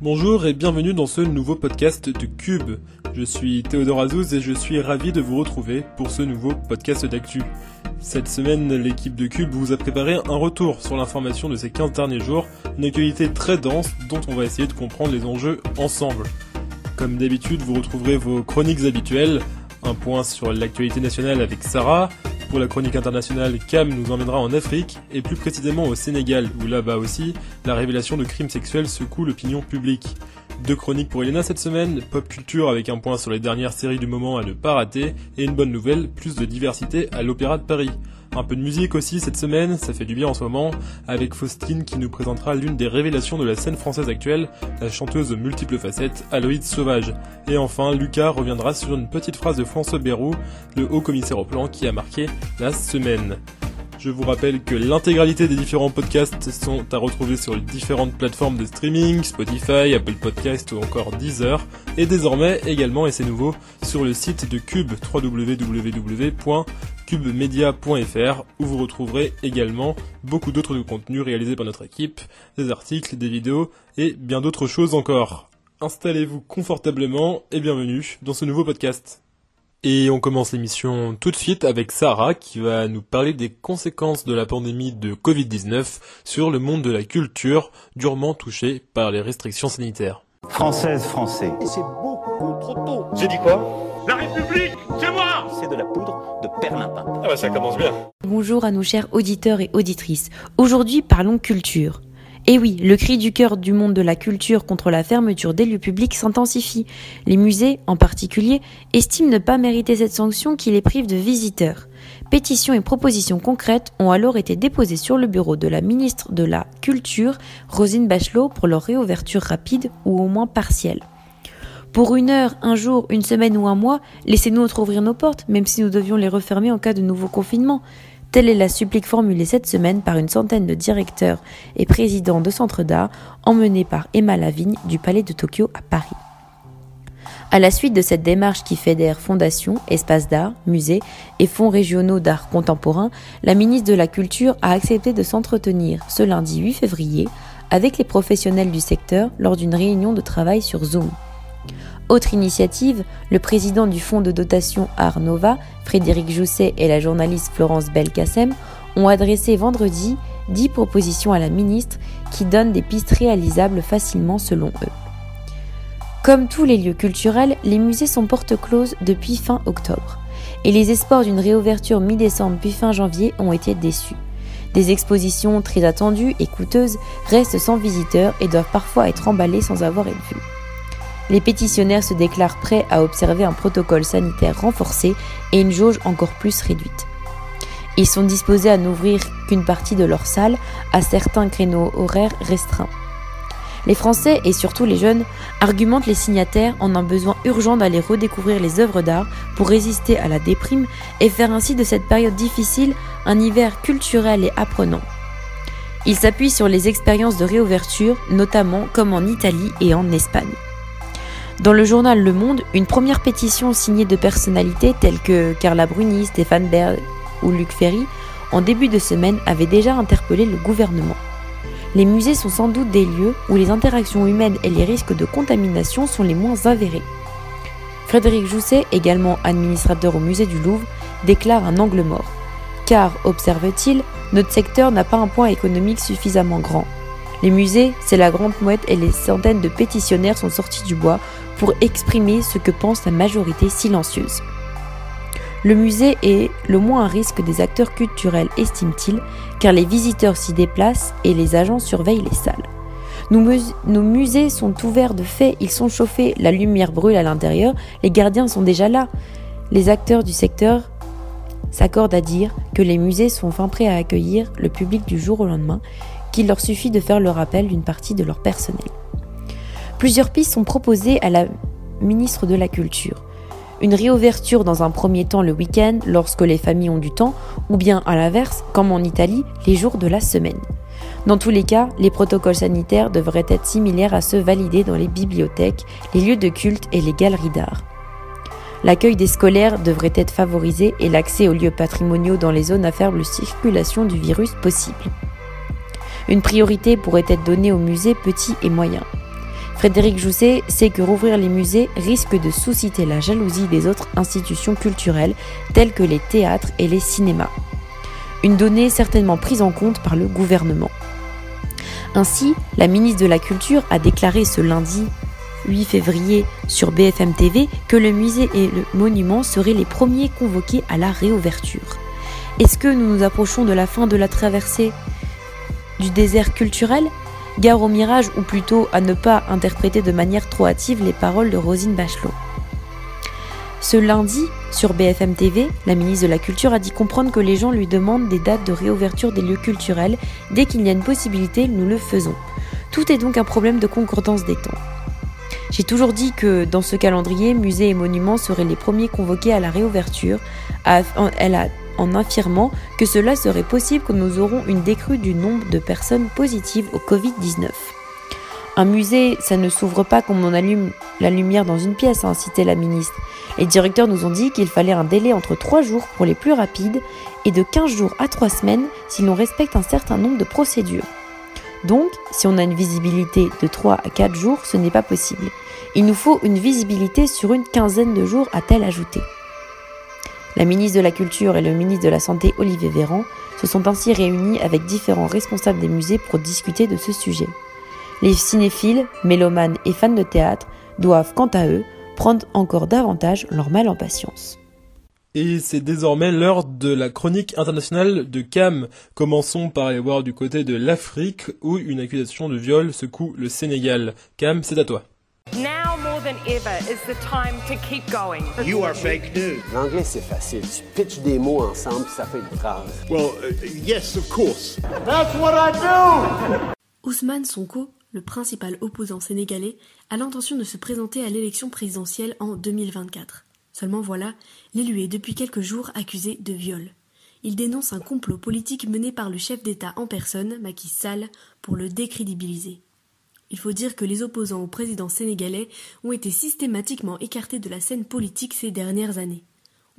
Bonjour et bienvenue dans ce nouveau podcast de Cube. Je suis Théodore Azouz et je suis ravi de vous retrouver pour ce nouveau podcast d'actu. Cette semaine, l'équipe de Cube vous a préparé un retour sur l'information de ces 15 derniers jours, une actualité très dense dont on va essayer de comprendre les enjeux ensemble. Comme d'habitude, vous retrouverez vos chroniques habituelles, un point sur l'actualité nationale avec Sarah, pour la chronique internationale, Cam nous emmènera en Afrique, et plus précisément au Sénégal, où là-bas aussi, la révélation de crimes sexuels secoue l'opinion publique. Deux chroniques pour Elena cette semaine, pop culture avec un point sur les dernières séries du moment à ne pas rater, et une bonne nouvelle, plus de diversité à l'Opéra de Paris. Un peu de musique aussi cette semaine, ça fait du bien en ce moment, avec Faustine qui nous présentera l'une des révélations de la scène française actuelle, la chanteuse aux multiples facettes, Aloïde Sauvage. Et enfin, Lucas reviendra sur une petite phrase de François Bayrou, le haut commissaire au plan qui a marqué la semaine. Je vous rappelle que l'intégralité des différents podcasts sont à retrouver sur les différentes plateformes de streaming, Spotify, Apple Podcast ou encore Deezer, et désormais également, et c'est nouveau, sur le site de Cube, www.cubemedia.fr, où vous retrouverez également beaucoup d'autres contenus réalisés par notre équipe, des articles, des vidéos et bien d'autres choses encore. Installez-vous confortablement et bienvenue dans ce nouveau podcast. Et on commence l'émission tout de suite avec Sarah qui va nous parler des conséquences de la pandémie de Covid-19 sur le monde de la culture durement touché par les restrictions sanitaires. Française, français. C'est beaucoup trop tôt. J'ai dit quoi? La République, c'est moi C'est de la poudre de perlimpin. Ah bah ça commence bien. Bonjour à nos chers auditeurs et auditrices. Aujourd'hui parlons culture. Et oui, le cri du cœur du monde de la culture contre la fermeture des lieux publics s'intensifie. Les musées, en particulier, estiment ne pas mériter cette sanction qui les prive de visiteurs. Pétitions et propositions concrètes ont alors été déposées sur le bureau de la ministre de la Culture, Rosine Bachelot, pour leur réouverture rapide ou au moins partielle. Pour une heure, un jour, une semaine ou un mois, laissez-nous ouvrir nos portes, même si nous devions les refermer en cas de nouveau confinement. Telle est la supplique formulée cette semaine par une centaine de directeurs et présidents de centres d'art emmenés par Emma Lavigne du Palais de Tokyo à Paris. À la suite de cette démarche qui fédère fondations, espaces d'art, musées et fonds régionaux d'art contemporain, la ministre de la Culture a accepté de s'entretenir ce lundi 8 février avec les professionnels du secteur lors d'une réunion de travail sur Zoom. Autre initiative, le président du fonds de dotation Art Nova, Frédéric Jousset et la journaliste Florence Belkacem ont adressé vendredi 10 propositions à la ministre qui donnent des pistes réalisables facilement selon eux. Comme tous les lieux culturels, les musées sont porte close depuis fin octobre. Et les espoirs d'une réouverture mi-décembre puis fin janvier ont été déçus. Des expositions très attendues et coûteuses restent sans visiteurs et doivent parfois être emballées sans avoir été vues. Les pétitionnaires se déclarent prêts à observer un protocole sanitaire renforcé et une jauge encore plus réduite. Ils sont disposés à n'ouvrir qu'une partie de leur salle à certains créneaux horaires restreints. Les Français et surtout les jeunes argumentent les signataires en un besoin urgent d'aller redécouvrir les œuvres d'art pour résister à la déprime et faire ainsi de cette période difficile un hiver culturel et apprenant. Ils s'appuient sur les expériences de réouverture, notamment comme en Italie et en Espagne. Dans le journal Le Monde, une première pétition signée de personnalités telles que Carla Bruni, Stéphane Bern ou Luc Ferry en début de semaine avait déjà interpellé le gouvernement. Les musées sont sans doute des lieux où les interactions humaines et les risques de contamination sont les moins avérés. Frédéric Jousset, également administrateur au musée du Louvre, déclare un angle mort. Car, observe-t-il, notre secteur n'a pas un point économique suffisamment grand. Les musées, c'est la grande mouette et les centaines de pétitionnaires sont sortis du bois pour exprimer ce que pense la majorité silencieuse. Le musée est le moins un risque des acteurs culturels, estime-t-il, car les visiteurs s'y déplacent et les agents surveillent les salles. Nos, musées sont ouverts de fait, ils sont chauffés, la lumière brûle à l'intérieur, les gardiens sont déjà là. Les acteurs du secteur s'accordent à dire que les musées sont fin prêts à accueillir le public du jour au lendemain, qu'il leur suffit de faire le rappel d'une partie de leur personnel. Plusieurs pistes sont proposées à la ministre de la Culture. Une réouverture dans un premier temps le week-end lorsque les familles ont du temps, ou bien à l'inverse, comme en Italie, les jours de la semaine. Dans tous les cas, les protocoles sanitaires devraient être similaires à ceux validés dans les bibliothèques, les lieux de culte et les galeries d'art. L'accueil des scolaires devrait être favorisé et l'accès aux lieux patrimoniaux dans les zones à faible circulation du virus possible. Une priorité pourrait être donnée aux musées petits et moyens. Frédéric Jousset sait que rouvrir les musées risque de susciter la jalousie des autres institutions culturelles telles que les théâtres et les cinémas. Une donnée certainement prise en compte par le gouvernement. Ainsi, la ministre de la Culture a déclaré ce lundi 8 février sur BFM TV que le musée et le monument seraient les premiers convoqués à la réouverture. Est-ce que nous nous approchons de la fin de la traversée du désert culturel? Gare au mirage ou plutôt à ne pas interpréter de manière trop hâtive les paroles de Rosine Bachelot. Ce lundi, sur BFM TV, la ministre de la Culture a dit comprendre que les gens lui demandent des dates de réouverture des lieux culturels. Dès qu'il y a une possibilité, nous le faisons. Tout est donc un problème de concordance des temps. J'ai toujours dit que dans ce calendrier, musées et monuments seraient les premiers convoqués à la réouverture. Elle a en affirmant que cela serait possible que nous aurons une décrue du nombre de personnes positives au Covid-19. Un musée, ça ne s'ouvre pas comme on allume la lumière dans une pièce, a incité la ministre. Les directeurs nous ont dit qu'il fallait un délai entre 3 jours pour les plus rapides et de 15 jours à 3 semaines si l'on respecte un certain nombre de procédures. Donc, si on a une visibilité de 3 à 4 jours, ce n'est pas possible. Il nous faut une visibilité sur une quinzaine de jours, a-t-elle ajouté. La ministre de la Culture et le ministre de la Santé Olivier Véran se sont ainsi réunis avec différents responsables des musées pour discuter de ce sujet. Les cinéphiles, mélomanes et fans de théâtre doivent, quant à eux, prendre encore davantage leur mal en patience. Et c'est désormais l'heure de la chronique internationale de Cam. Commençons par aller voir du côté de l'Afrique où une accusation de viol secoue le Sénégal. Cam, c'est à toi. Than ever is the time to keep going. You are fake news. L'anglais, c'est facile. Tu pitches des mots ensemble, ça fait une phrase. Well, uh, yes, of course. That's what I do! Ousmane Sonko, le principal opposant sénégalais, a l'intention de se présenter à l'élection présidentielle en 2024. Seulement voilà, l'élu est depuis quelques jours accusé de viol. Il dénonce un complot politique mené par le chef d'État en personne, Macky Sall, pour le décrédibiliser. Il faut dire que les opposants au président sénégalais ont été systématiquement écartés de la scène politique ces dernières années.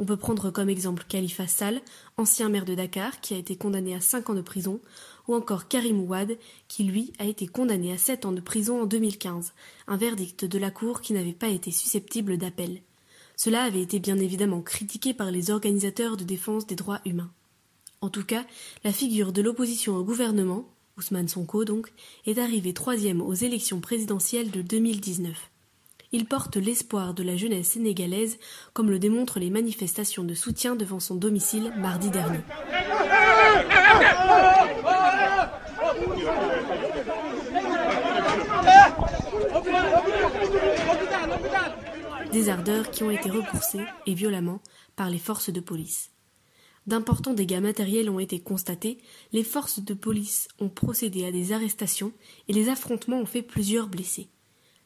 On peut prendre comme exemple Khalifa Sall, ancien maire de Dakar, qui a été condamné à 5 ans de prison, ou encore Karim Ouad, qui lui a été condamné à 7 ans de prison en 2015, un verdict de la Cour qui n'avait pas été susceptible d'appel. Cela avait été bien évidemment critiqué par les organisateurs de défense des droits humains. En tout cas, la figure de l'opposition au gouvernement, Ousmane Sonko donc, est arrivé troisième aux élections présidentielles de 2019. Il porte l'espoir de la jeunesse sénégalaise, comme le démontrent les manifestations de soutien devant son domicile mardi dernier. Des ardeurs qui ont été repoussées, et violemment, par les forces de police. D'importants dégâts matériels ont été constatés, les forces de police ont procédé à des arrestations et les affrontements ont fait plusieurs blessés.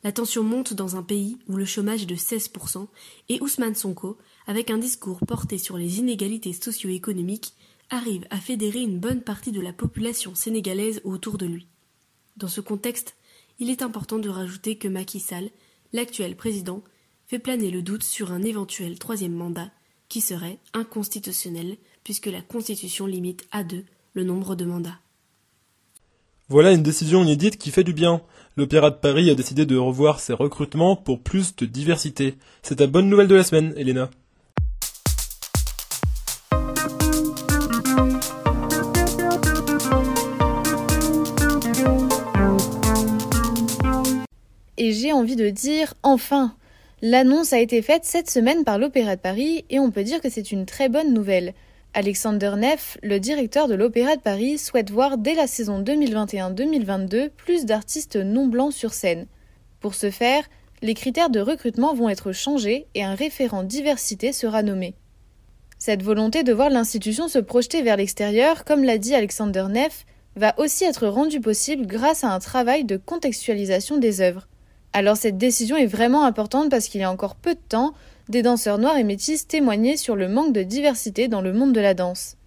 La tension monte dans un pays où le chômage est de 16% et Ousmane Sonko, avec un discours porté sur les inégalités socio-économiques, arrive à fédérer une bonne partie de la population sénégalaise autour de lui. Dans ce contexte, il est important de rajouter que Macky Sall, l'actuel président, fait planer le doute sur un éventuel troisième mandat qui serait inconstitutionnel puisque la Constitution limite à deux le nombre de mandats. Voilà une décision inédite qui fait du bien. L'Opéra de Paris a décidé de revoir ses recrutements pour plus de diversité. C'est ta bonne nouvelle de la semaine, Elena. Et j'ai envie de dire enfin L'annonce a été faite cette semaine par l'Opéra de Paris et on peut dire que c'est une très bonne nouvelle. Alexander Neff, le directeur de l'Opéra de Paris, souhaite voir dès la saison 2021-2022 plus d'artistes non blancs sur scène. Pour ce faire, les critères de recrutement vont être changés et un référent diversité sera nommé. Cette volonté de voir l'institution se projeter vers l'extérieur, comme l'a dit Alexander Neff, va aussi être rendue possible grâce à un travail de contextualisation des œuvres. Alors cette décision est vraiment importante parce qu'il y a encore peu de temps, des danseurs noirs et métis témoignaient sur le manque de diversité dans le monde de la danse.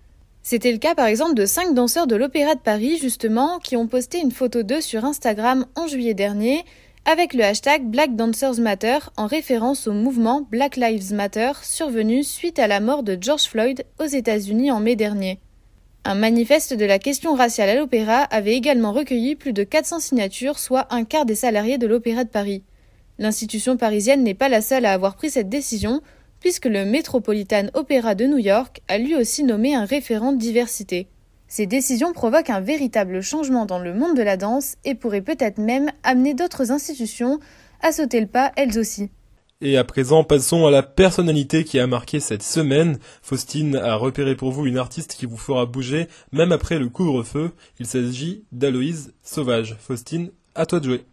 C'était le cas par exemple de cinq danseurs de l'Opéra de Paris justement qui ont posté une photo d'eux sur Instagram en juillet dernier avec le hashtag Black Dancers Matter en référence au mouvement Black Lives Matter survenu suite à la mort de George Floyd aux États-Unis en mai dernier. Un manifeste de la question raciale à l'opéra avait également recueilli plus de 400 signatures, soit un quart des salariés de l'Opéra de Paris. L'institution parisienne n'est pas la seule à avoir pris cette décision, puisque le Metropolitan Opera de New York a lui aussi nommé un référent de diversité. Ces décisions provoquent un véritable changement dans le monde de la danse et pourraient peut-être même amener d'autres institutions à sauter le pas elles aussi. Et à présent, passons à la personnalité qui a marqué cette semaine. Faustine a repéré pour vous une artiste qui vous fera bouger même après le couvre-feu. Il s'agit d'Aloïse Sauvage. Faustine, à toi de jouer.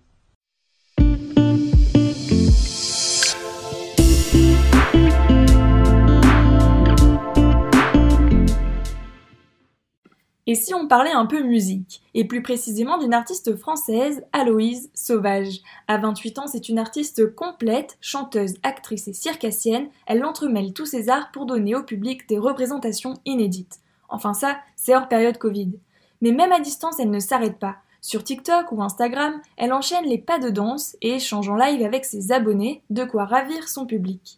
Et si on parlait un peu musique, et plus précisément d'une artiste française, Aloïse Sauvage. À 28 ans, c'est une artiste complète, chanteuse, actrice et circassienne, elle entremêle tous ses arts pour donner au public des représentations inédites. Enfin ça, c'est hors période Covid. Mais même à distance, elle ne s'arrête pas. Sur TikTok ou Instagram, elle enchaîne les pas de danse et échange en live avec ses abonnés, de quoi ravir son public.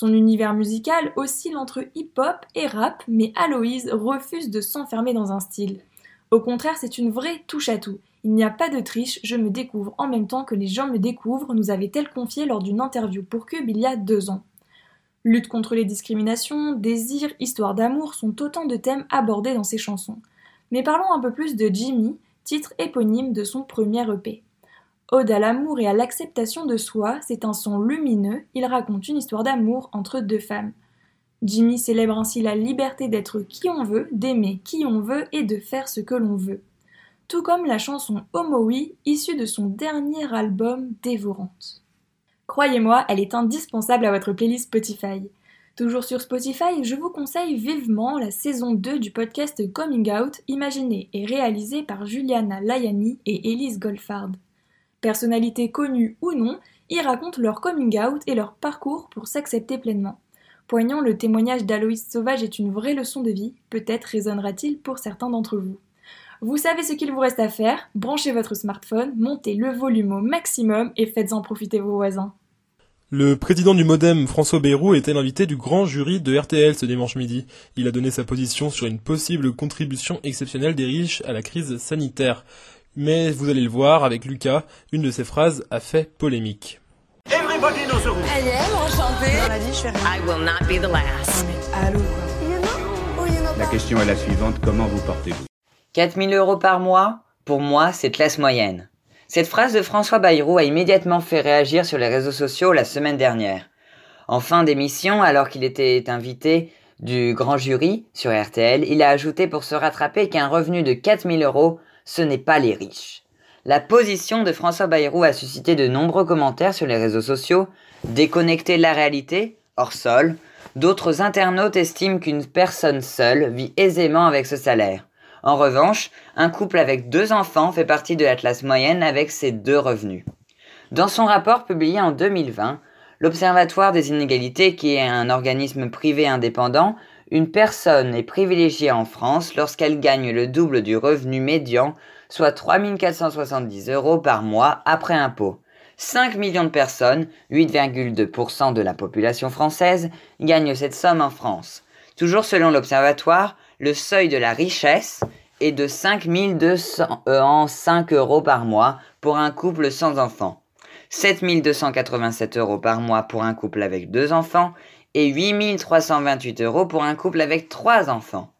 Son univers musical oscille entre hip-hop et rap, mais Aloïse refuse de s'enfermer dans un style. Au contraire, c'est une vraie touche à tout. Il n'y a pas de triche, je me découvre en même temps que les gens me découvrent, nous avait-elle confié lors d'une interview pour Cube il y a deux ans. Lutte contre les discriminations, désir, histoire d'amour sont autant de thèmes abordés dans ses chansons. Mais parlons un peu plus de Jimmy, titre éponyme de son premier EP. Ode à l'amour et à l'acceptation de soi, c'est un son lumineux, il raconte une histoire d'amour entre deux femmes. Jimmy célèbre ainsi la liberté d'être qui on veut, d'aimer qui on veut et de faire ce que l'on veut. Tout comme la chanson Homoui, issue de son dernier album Dévorante. Croyez-moi, elle est indispensable à votre playlist Spotify. Toujours sur Spotify, je vous conseille vivement la saison 2 du podcast Coming Out, imaginé et réalisé par Juliana Layani et Elise Goldfard. Personnalités connues ou non, ils racontent leur coming out et leur parcours pour s'accepter pleinement. Poignant, le témoignage d'Aloïs Sauvage est une vraie leçon de vie, peut-être résonnera-t-il pour certains d'entre vous. Vous savez ce qu'il vous reste à faire, branchez votre smartphone, montez le volume au maximum et faites-en profiter vos voisins. Le président du Modem, François Bayrou, était l'invité du grand jury de RTL ce dimanche midi. Il a donné sa position sur une possible contribution exceptionnelle des riches à la crise sanitaire. Mais vous allez le voir, avec Lucas, une de ses phrases a fait polémique. Everybody knows the rules. Allez, enchanté. Dans la vie, je fais rien. I will not be the last. Allô, quoi. La question est la suivante, comment vous portez-vous? 4000 euros par mois, pour moi, c'est classe moyenne. Cette phrase de François Bayrou a immédiatement fait réagir sur les réseaux sociaux la semaine dernière. En fin d'émission, alors qu'il était invité du grand jury sur RTL, il a ajouté pour se rattraper qu'un revenu de 4000 euros ce n'est pas les riches. La position de François Bayrou a suscité de nombreux commentaires sur les réseaux sociaux, déconnectés de la réalité, hors sol. D'autres internautes estiment qu'une personne seule vit aisément avec ce salaire. En revanche, un couple avec deux enfants fait partie de la classe moyenne avec ses deux revenus. Dans son rapport publié en 2020, l'Observatoire des inégalités, qui est un organisme privé indépendant, une personne est privilégiée en France lorsqu'elle gagne le double du revenu médian, soit 3 470 euros par mois après impôt. 5 millions de personnes, 8,2% de la population française, gagnent cette somme en France. Toujours selon l'Observatoire, le seuil de la richesse est de 5 205 euros par mois pour un couple sans enfants. 7 287 euros par mois pour un couple avec deux enfants et 8328 euros pour un couple avec trois enfants.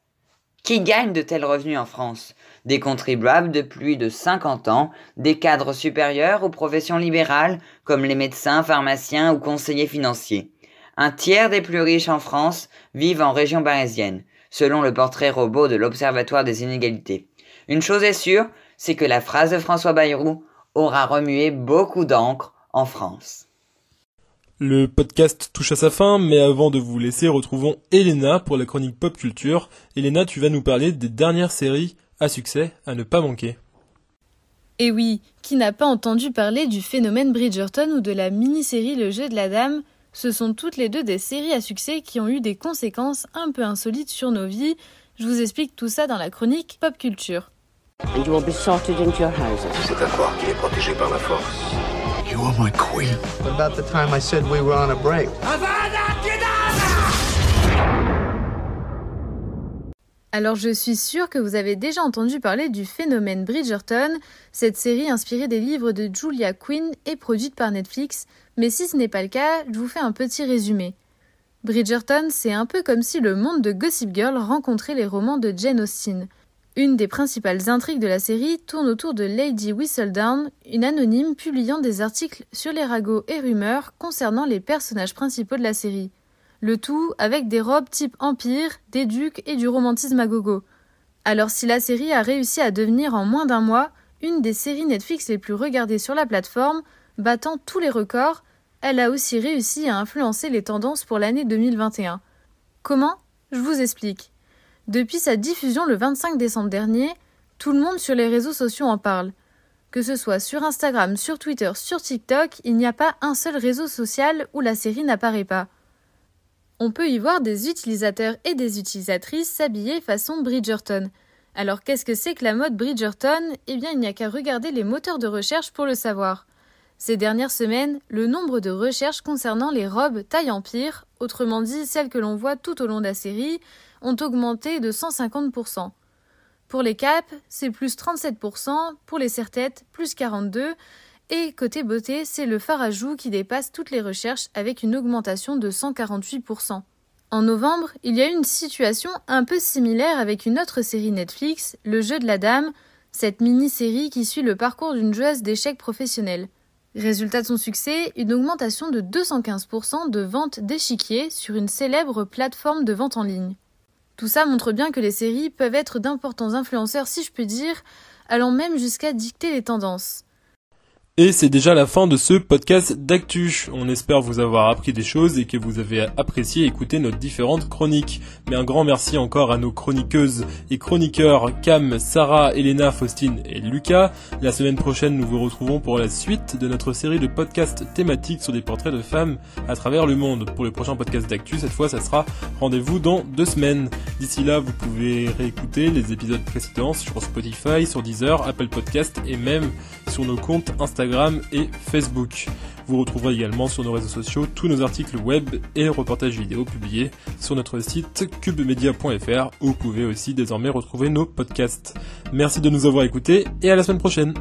Qui gagne de tels revenus en France? Des contribuables de plus de 50 ans, des cadres supérieurs ou professions libérales comme les médecins, pharmaciens ou conseillers financiers. Un tiers des plus riches en France vivent en région parisienne, selon le portrait robot de l'Observatoire des inégalités. Une chose est sûre, c'est que la phrase de François Bayrou aura remué beaucoup d'encre en France. Le podcast touche à sa fin, mais avant de vous laisser, retrouvons Elena pour la chronique pop culture. Elena, tu vas nous parler des dernières séries à succès à ne pas manquer. Et oui, qui n'a pas entendu parler du phénomène Bridgerton ou de la mini-série Le jeu de la dame? Ce sont toutes les deux des séries à succès qui ont eu des conséquences un peu insolites sur nos vies. Je vous explique tout ça dans la chronique pop culture. C'est à croire qu'il est protégé par la force. You are my queen. What about the time I said we were on a break? Alors je suis sûre que vous avez déjà entendu parler du phénomène Bridgerton, cette série inspirée des livres de Julia Quinn et produite par Netflix, mais si ce n'est pas le cas, je vous fais un petit résumé. Bridgerton, c'est un peu comme si le monde de Gossip Girl rencontrait les romans de Jane Austen. Une des principales intrigues de la série tourne autour de Lady Whistledown, une anonyme publiant des articles sur les ragots et rumeurs concernant les personnages principaux de la série. Le tout avec des robes type empire, des ducs et du romantisme à gogo. Alors si la série a réussi à devenir en moins d'un mois une des séries Netflix les plus regardées sur la plateforme, battant tous les records, elle a aussi réussi à influencer les tendances pour l'année 2021. Comment? Je vous explique. Depuis sa diffusion le 25 décembre dernier, tout le monde sur les réseaux sociaux en parle. Que ce soit sur Instagram, sur Twitter, sur TikTok, il n'y a pas un seul réseau social où la série n'apparaît pas on peut y voir des utilisateurs et des utilisatrices s'habiller façon Bridgerton. Alors qu'est-ce que c'est que la mode Bridgerton? Eh bien, il n'y a qu'à regarder les moteurs de recherche pour le savoir. Ces dernières semaines, le nombre de recherches concernant les robes taille empire, autrement dit celles que l'on voit tout au long de la série, ont augmenté de 150%. Pour les capes, c'est plus 37%, pour les serre-têtes, plus 42%, et côté beauté, c'est le joues qui dépasse toutes les recherches avec une augmentation de 148%. En novembre, il y a eu une situation un peu similaire avec une autre série Netflix, Le jeu de la dame, cette mini-série qui suit le parcours d'une joueuse d'échecs professionnelle. Résultat de son succès, une augmentation de 215% de ventes d'échiquiers sur une célèbre plateforme de vente en ligne. Tout ça montre bien que les séries peuvent être d'importants influenceurs si je puis dire, allant même jusqu'à dicter les tendances. Et c'est déjà la fin de ce podcast d'actu. On espère vous avoir appris des choses et que vous avez apprécié écouter nos différentes chroniques. Mais un grand merci encore à nos chroniqueuses et chroniqueurs Cam, Sarah, Elena, Faustine et Lucas. La semaine prochaine, nous vous retrouvons pour la suite de notre série de podcasts thématiques sur des portraits de femmes à travers le monde. Pour le prochain podcast d'actu, cette fois, ça sera rendez-vous dans deux semaines. D'ici là, vous pouvez réécouter les épisodes précédents sur Spotify, sur Deezer, Apple Podcast et même sur nos comptes Et Facebook. Vous retrouverez également sur nos réseaux sociaux tous nos articles web et reportages vidéo publiés sur notre site cubemedia.fr où vous pouvez aussi désormais retrouver nos podcasts. Merci de nous avoir écoutés et à la semaine prochaine